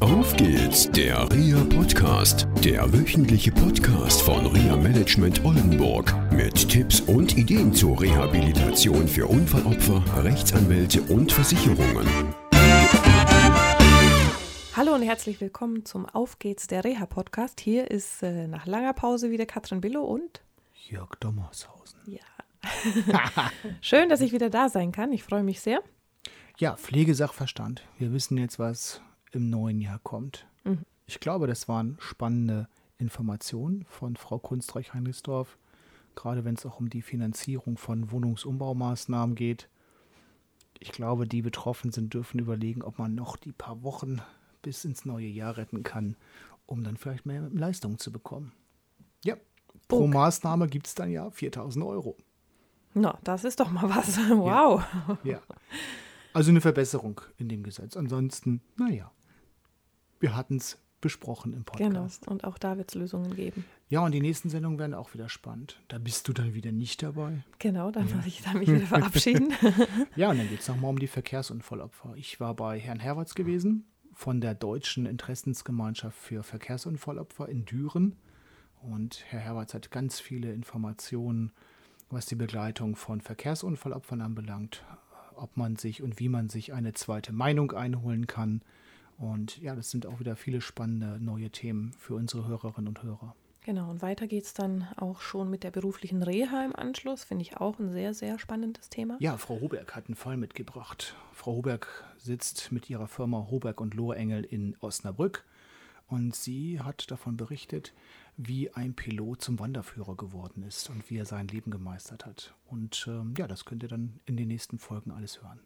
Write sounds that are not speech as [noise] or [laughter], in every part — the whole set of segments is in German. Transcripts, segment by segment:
Auf geht's, der RIA Podcast, der wöchentliche Podcast von RIA Management Oldenburg mit Tipps und Ideen zur Rehabilitation für Unfallopfer, Rechtsanwälte und Versicherungen. Hallo und herzlich willkommen zum Auf geht's, der Reha Podcast. Hier ist äh, nach langer Pause wieder Katrin Billow und Jörg Dommershausen. ja. [laughs] Schön, dass ich wieder da sein kann. Ich freue mich sehr. Ja, Pflegesachverstand. Wir wissen jetzt, was im neuen Jahr kommt. Mhm. Ich glaube, das waren spannende Informationen von Frau Kunstreich-Heinrichsdorf, gerade wenn es auch um die Finanzierung von Wohnungsumbaumaßnahmen geht. Ich glaube, die betroffen sind, dürfen überlegen, ob man noch die paar Wochen bis ins neue Jahr retten kann, um dann vielleicht mehr Leistung zu bekommen. Ja, pro Okay. Maßnahme gibt es dann ja 4000 Euro. Na, das ist doch mal was. [laughs] Wow. Ja. Also eine Verbesserung in dem Gesetz. Ansonsten, naja, wir hatten es besprochen im Genau. Podcast. Und auch da wird es Lösungen geben. Ja, und die nächsten Sendungen werden auch wieder spannend. Da bist du dann wieder nicht dabei. Genau, dann muss ich dann mich wieder [laughs] verabschieden. Ja, und dann geht es nochmal um die Verkehrsunfallopfer. Ich war bei Herrn Herwarts gewesen von der Deutschen Interessensgemeinschaft für Verkehrsunfallopfer in Düren. Und Herr Herwarts hat ganz viele Informationen, was die Begleitung von Verkehrsunfallopfern anbelangt, ob man sich und wie man sich eine zweite Meinung einholen kann. Und ja, das sind auch wieder viele spannende neue Themen für unsere Hörerinnen und Hörer. genau, und weiter geht es dann auch schon mit der beruflichen Reha im Anschluss. Finde ich auch ein sehr, sehr spannendes Thema. Ja, Frau Hoberg hat einen Fall mitgebracht. Frau Hoberg sitzt mit ihrer Firma Hoberg und Lohrengel in Osnabrück und sie hat davon berichtet, wie ein Pilot zum Wanderführer geworden ist und wie er sein Leben gemeistert hat. Und ähm, ja, das könnt ihr dann in den nächsten Folgen alles hören.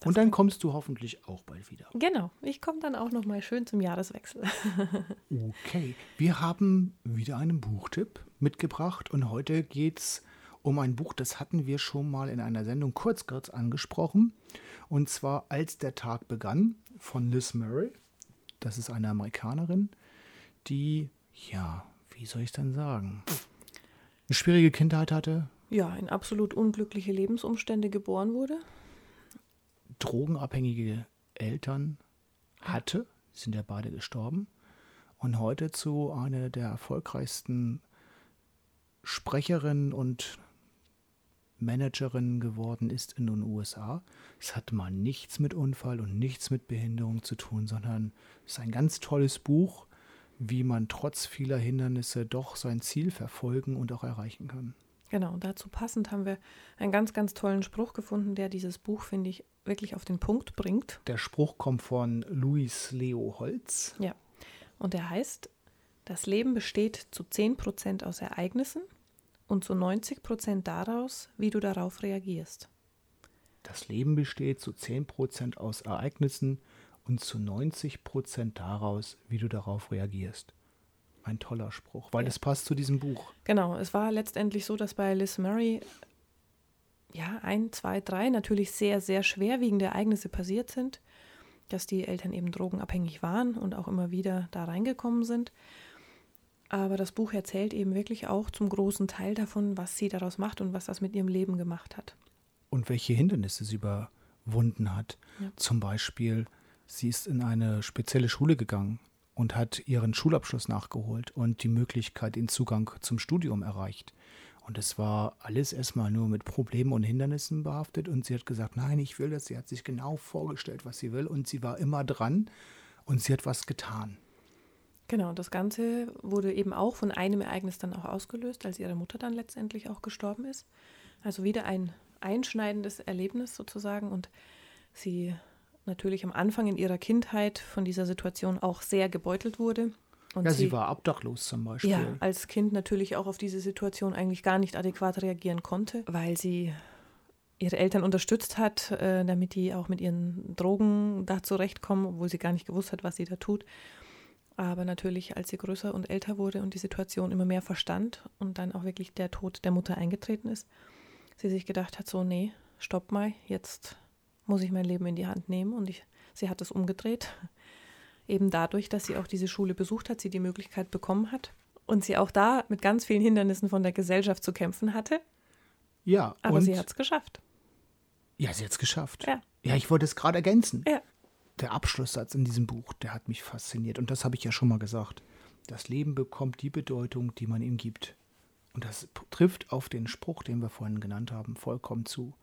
Das Und dann kommst du hoffentlich auch bald wieder. Genau, ich komme dann auch noch mal schön zum Jahreswechsel. [laughs] Okay, wir haben wieder einen Buchtipp mitgebracht und heute geht es um ein Buch, das hatten wir schon mal in einer Sendung kurz kurz angesprochen. Und zwar Als der Tag begann von Liz Murray. Das ist eine Amerikanerin, die, ja, wie soll ich denn sagen, eine schwierige Kindheit hatte, Ja, in absolut unglückliche Lebensumstände geboren wurde. Drogenabhängige Eltern hatte, sind ja beide gestorben, und heute zu einer der erfolgreichsten Sprecherinnen und Managerinnen geworden ist in den USA. Es hat mal nichts mit Unfall und nichts mit Behinderung zu tun, sondern es ist ein ganz tolles Buch, wie man trotz vieler Hindernisse doch sein Ziel verfolgen und auch erreichen kann. Genau, und dazu passend haben wir einen ganz, ganz tollen Spruch gefunden, der dieses Buch, finde ich, wirklich auf den Punkt bringt. Der Spruch kommt von Luis Leo Holz. Ja. Und der heißt, das Leben besteht zu 10% aus Ereignissen und zu 90% daraus, wie du darauf reagierst. Das Leben besteht zu 10% aus Ereignissen und zu 90% daraus, wie du darauf reagierst. Ein toller Spruch, weil Ja. es passt zu diesem Buch. Genau, es war letztendlich so, dass bei Liz Murray ja ein, zwei, drei natürlich sehr, sehr schwerwiegende Ereignisse passiert sind, dass die Eltern eben drogenabhängig waren und auch immer wieder da reingekommen sind. Aber das Buch erzählt eben wirklich auch zum großen Teil davon, was sie daraus macht und was das mit ihrem Leben gemacht hat. Und welche Hindernisse sie überwunden hat. Ja. Zum Beispiel, sie ist in eine spezielle Schule gegangen und hat ihren Schulabschluss nachgeholt und die Möglichkeit, den Zugang zum Studium erreicht. Und es war alles erstmal nur mit Problemen und Hindernissen behaftet. Und sie hat gesagt, nein, ich will das. Sie hat sich genau vorgestellt, was sie will. Und sie war immer dran und sie hat was getan. Genau, das Ganze wurde eben auch von einem Ereignis dann auch ausgelöst, als ihre Mutter dann letztendlich auch gestorben ist. Also wieder ein einschneidendes Erlebnis sozusagen und sie natürlich am Anfang in ihrer Kindheit von dieser Situation auch sehr gebeutelt wurde. Und ja, sie, war obdachlos zum Beispiel. ja, als Kind natürlich auch auf diese Situation eigentlich gar nicht adäquat reagieren konnte, weil sie ihre Eltern unterstützt hat, äh, damit die auch mit ihren Drogen da zurechtkommen, obwohl sie gar nicht gewusst hat, was sie da tut. Aber natürlich, als sie größer und älter wurde und die Situation immer mehr verstand und dann auch wirklich der Tod der Mutter eingetreten ist, sie sich gedacht hat, so, nee, stopp mal, jetzt muss ich mein Leben in die Hand nehmen. Und ich, sie hat es umgedreht. [laughs] Eben dadurch, dass sie auch diese Schule besucht hat, sie die Möglichkeit bekommen hat und sie auch da mit ganz vielen Hindernissen von der Gesellschaft zu kämpfen hatte. Ja, Aber und sie hat es geschafft. ja, sie hat es geschafft. Ja. ja, ich wollte es gerade ergänzen. Ja. der Abschlusssatz in diesem Buch, der hat mich fasziniert. Und das habe ich ja schon mal gesagt. Das Leben bekommt die Bedeutung, die man ihm gibt. Und das trifft auf den Spruch, den wir vorhin genannt haben, vollkommen zu.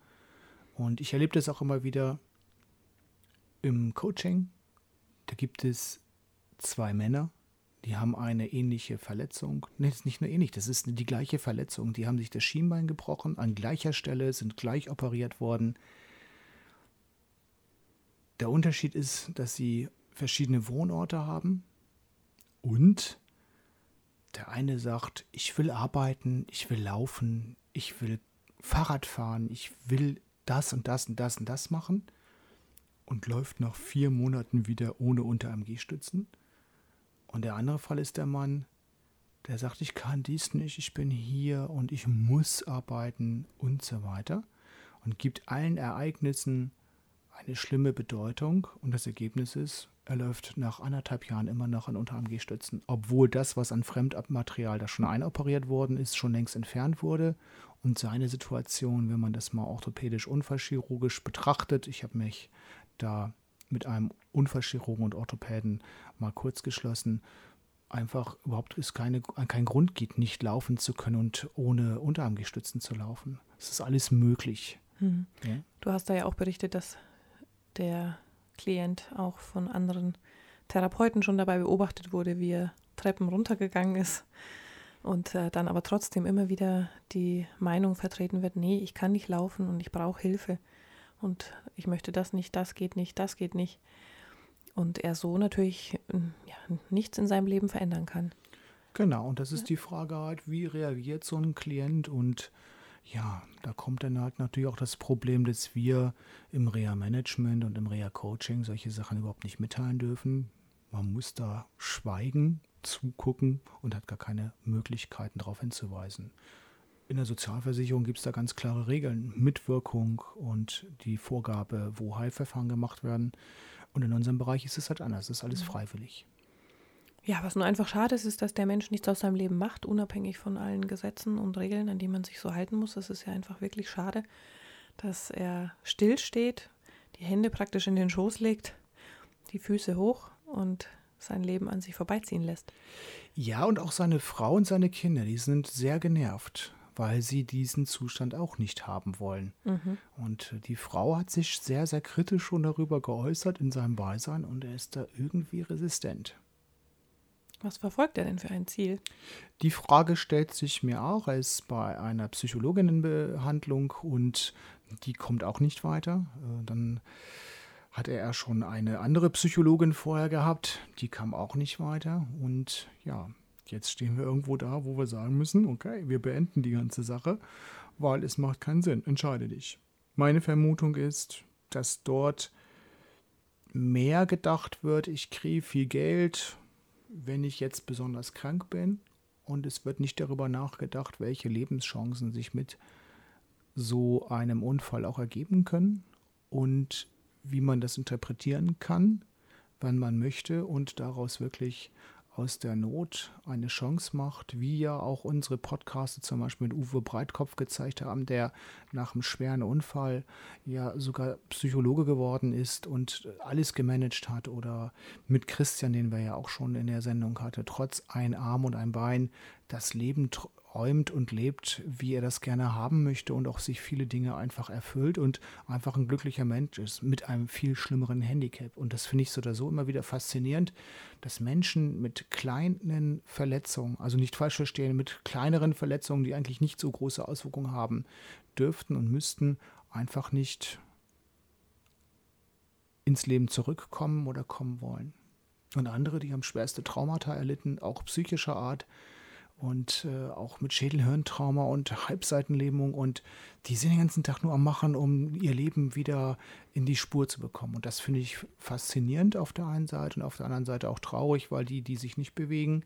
Und ich erlebe das auch immer wieder im Coaching. Da gibt es zwei Männer, die haben eine ähnliche Verletzung. Das ist nicht nur ähnlich, das ist die gleiche Verletzung. Die haben sich das Schienbein gebrochen, an gleicher Stelle, sind gleich operiert worden. Der Unterschied ist, dass sie verschiedene Wohnorte haben und der eine sagt, ich will arbeiten, ich will laufen, ich will Fahrrad fahren, ich will das und das und das und das machen und läuft nach vier Monaten wieder ohne Unter-AMG-Stützen. Und der andere Fall ist der Mann, der sagt, ich kann dies nicht, ich bin hier und ich muss arbeiten und so weiter und gibt allen Ereignissen eine schlimme Bedeutung und das Ergebnis ist, er läuft nach anderthalb Jahren immer noch an Unter-AMG-Stützen, obwohl das, was an Fremdmaterial da schon einoperiert worden ist, schon längst entfernt wurde. Und seine Situation, wenn man das mal orthopädisch unfallchirurgisch betrachtet, ich habe mich da mit einem Unfallchirurgen und Orthopäden mal kurz geschlossen, einfach überhaupt es keine, kein Grund gibt, nicht laufen zu können und ohne Unterarmgestützen zu laufen. Es ist alles möglich. Hm. Ja? Du hast da ja auch berichtet, dass der Klient auch von anderen Therapeuten schon dabei beobachtet wurde, wie er Treppen runtergegangen ist und äh, dann aber trotzdem immer wieder die Meinung vertreten wird, nee, ich kann nicht laufen und ich brauche Hilfe und ich möchte das nicht, das geht nicht, das geht nicht. Und er so natürlich ja, nichts in seinem Leben verändern kann. Genau, und das ist ja. die Frage halt, wie reagiert so ein Klient und ja, da kommt dann halt natürlich auch das Problem, dass wir im Reha-Management und im Reha-Coaching solche Sachen überhaupt nicht mitteilen dürfen. Man muss da schweigen, zugucken und hat gar keine Möglichkeiten darauf hinzuweisen. In der Sozialversicherung gibt es da ganz klare Regeln, Mitwirkung und die Vorgabe, wo Heilverfahren gemacht werden. Und in unserem Bereich ist es halt anders, es ist alles mhm. freiwillig. Ja, was nur einfach schade ist, ist, dass der Mensch nichts aus seinem Leben macht, unabhängig von allen Gesetzen und Regeln, an die man sich so halten muss. Das ist ja einfach wirklich schade, dass er stillsteht, die Hände praktisch in den Schoß legt, die Füße hoch und sein Leben an sich vorbeiziehen lässt. Ja, und auch seine Frau und seine Kinder, die sind sehr genervt, weil sie diesen Zustand auch nicht haben wollen. Mhm. Und die Frau hat sich sehr, sehr kritisch schon darüber geäußert in seinem Beisein und er ist da irgendwie resistent. Was verfolgt er denn für ein Ziel? Die Frage stellt sich mir auch. Ist bei einer Psychologinnenbehandlung und die kommt auch nicht weiter. Äh, dann hatte er schon eine andere Psychologin vorher gehabt, die kam auch nicht weiter. Und ja, jetzt stehen wir irgendwo da, wo wir sagen müssen, okay, wir beenden die ganze Sache, weil es macht keinen Sinn. Entscheide dich. Meine Vermutung ist, dass dort mehr gedacht wird, ich kriege viel Geld, wenn ich jetzt besonders krank bin und es wird nicht darüber nachgedacht, welche Lebenschancen sich mit so einem Unfall auch ergeben können und wie man das interpretieren kann, wann man möchte und daraus wirklich aus der Not eine Chance macht, wie ja auch unsere Podcasts zum Beispiel mit Uwe Breitkopf gezeigt haben, der nach einem schweren Unfall ja sogar Psychologe geworden ist und alles gemanagt hat oder mit Christian, den wir ja auch schon in der Sendung hatte, trotz ein Arm und ein Bein das Leben räumt und lebt, wie er das gerne haben möchte und auch sich viele Dinge einfach erfüllt und einfach ein glücklicher Mensch ist mit einem viel schlimmeren Handicap. Und das finde ich so oder so immer wieder faszinierend, dass Menschen mit kleinen Verletzungen, also nicht falsch verstehen, mit kleineren Verletzungen, die eigentlich nicht so große Auswirkungen haben, dürften und müssten einfach nicht ins Leben zurückkommen oder kommen wollen. Und andere, die haben schwerste Traumata erlitten, auch psychischer Art, und äh, auch mit Schädelhirntrauma und Halbseitenlähmung und die sind den ganzen Tag nur am Machen, um ihr Leben wieder in die Spur zu bekommen. Und das finde ich faszinierend auf der einen Seite und auf der anderen Seite auch traurig, weil die, die sich nicht bewegen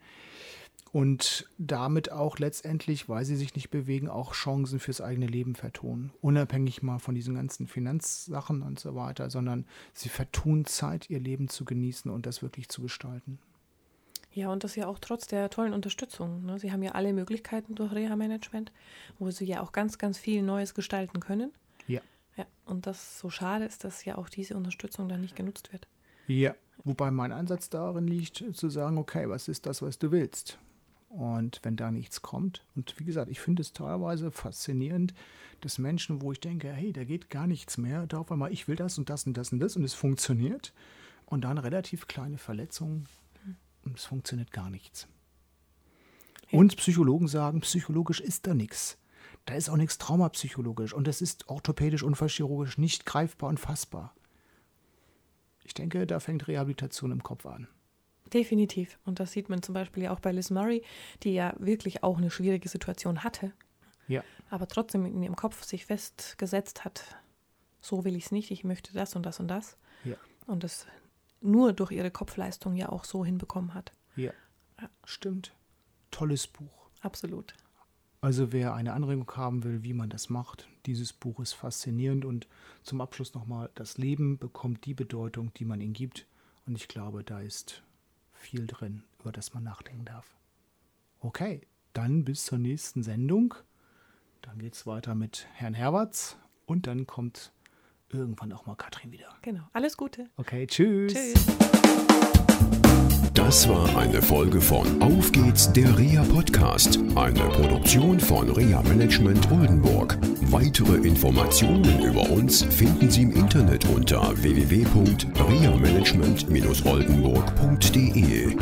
und damit auch letztendlich, weil sie sich nicht bewegen, auch Chancen fürs eigene Leben vertun. Unabhängig mal von diesen ganzen Finanzsachen und so weiter, sondern sie vertun Zeit, ihr Leben zu genießen und das wirklich zu gestalten. Ja, und das ja auch trotz der tollen Unterstützung. Ne? Sie haben ja alle Möglichkeiten durch Reha-Management, wo sie ja auch ganz, ganz viel Neues gestalten können. Ja. Ja, und das so schade ist, dass ja auch diese Unterstützung dann nicht genutzt wird. Ja, wobei mein Ansatz darin liegt, zu sagen, okay, was ist das, was du willst? Und wenn da nichts kommt, und wie gesagt, ich finde es teilweise faszinierend, dass Menschen, wo ich denke, hey, da geht gar nichts mehr, da auf einmal, ich will das und das und das und das und es funktioniert. Und dann relativ kleine Verletzungen es funktioniert gar nichts. Und Psychologen sagen, psychologisch ist da nichts. Da ist auch nichts traumapsychologisch und das ist orthopädisch, unfallchirurgisch nicht greifbar und fassbar. Ich denke, da fängt Rehabilitation im Kopf an. Definitiv. Und das sieht man zum Beispiel ja auch bei Liz Murray, die ja wirklich auch eine schwierige Situation hatte. Ja. Aber trotzdem in ihrem Kopf sich festgesetzt hat, so will ich es nicht, ich möchte das und das und das. Ja. Und das nur durch ihre Kopfleistung ja auch so hinbekommen hat. Ja. Ja. Stimmt. Tolles Buch. Absolut. Also wer eine Anregung haben will, wie man das macht, dieses Buch ist faszinierend und zum Abschluss nochmal, das Leben bekommt die Bedeutung, die man ihm gibt und ich glaube, da ist viel drin, über das man nachdenken darf. Okay, dann bis zur nächsten Sendung. Dann geht es weiter mit Herrn Herwarts und dann kommt irgendwann auch mal Katrin wieder. Genau. Alles Gute. Okay, tschüss. Tschüss. Das war eine Folge von Auf geht's, der REA Podcast, eine Produktion von REA Management Oldenburg. Weitere Informationen über uns finden Sie im Internet unter www.reamanagement-oldenburg.de.